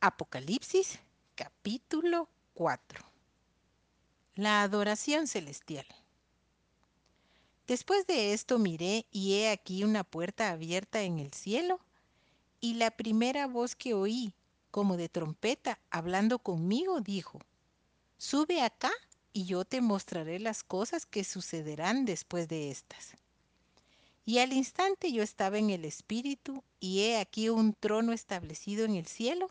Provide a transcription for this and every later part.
Apocalipsis capítulo 4 La adoración celestial Después de esto miré y he aquí una puerta abierta en el cielo y la primera voz que oí, como de trompeta, hablando conmigo, dijo, Sube acá y yo te mostraré las cosas que sucederán después de estas. Y al instante yo estaba en el Espíritu, y he aquí un trono establecido en el cielo,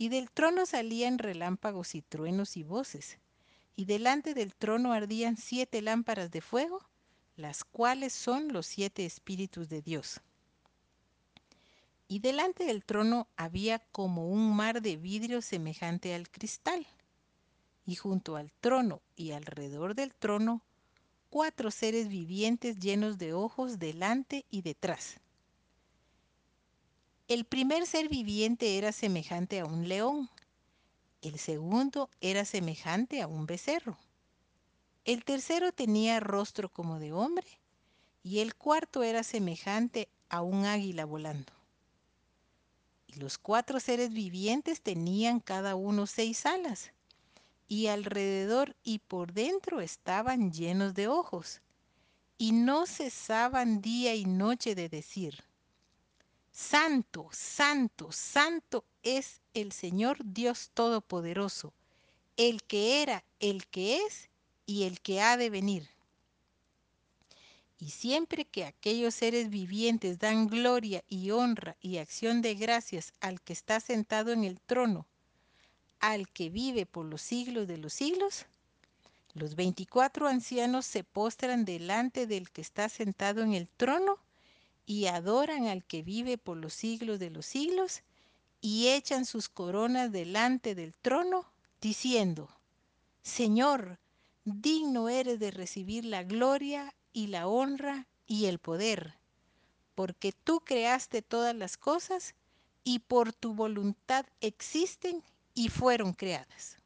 y del trono salían relámpagos y truenos y voces, y delante del trono ardían siete lámparas de fuego, las cuales son los siete espíritus de Dios. Y delante del trono había como un mar de vidrio semejante al cristal, y junto al trono y alrededor del trono cuatro seres vivientes llenos de ojos delante y detrás el primer ser viviente era semejante a un león, el segundo era semejante a un becerro, el tercero tenía rostro como de hombre y el cuarto era semejante a un águila volando. Y los cuatro seres vivientes tenían cada uno seis alas, y alrededor y por dentro estaban llenos de ojos, y no cesaban día y noche de decir, Santo, santo, santo es el Señor Dios Todopoderoso, el que era, el que es y el que ha de venir. Y siempre que aquellos seres vivientes dan gloria y honra y acción de gracias al que está sentado en el trono, al que vive por los siglos de los siglos, los veinticuatro ancianos se postran delante del que está sentado en el trono y adoran al que vive por los siglos de los siglos y echan sus coronas delante del trono, diciendo, Señor, digno eres de recibir la gloria y la honra y el poder, porque tú creaste todas las cosas y por tu voluntad existen y fueron creadas.